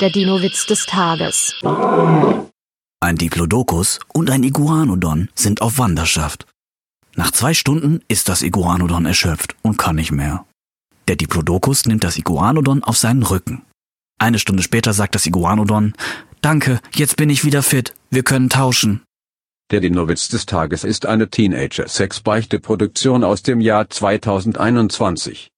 Der Dino-Witz des Tages. Ein Diplodocus und ein Iguanodon sind auf Wanderschaft. Nach zwei Stunden ist das Iguanodon erschöpft und kann nicht mehr. Der Diplodocus nimmt das Iguanodon auf seinen Rücken. Eine Stunde später sagt das Iguanodon, Danke, jetzt bin ich wieder fit, wir können tauschen. Der Dinowitz des Tages ist eine Teenager-Sex-Beichte-Produktion aus dem Jahr 2021.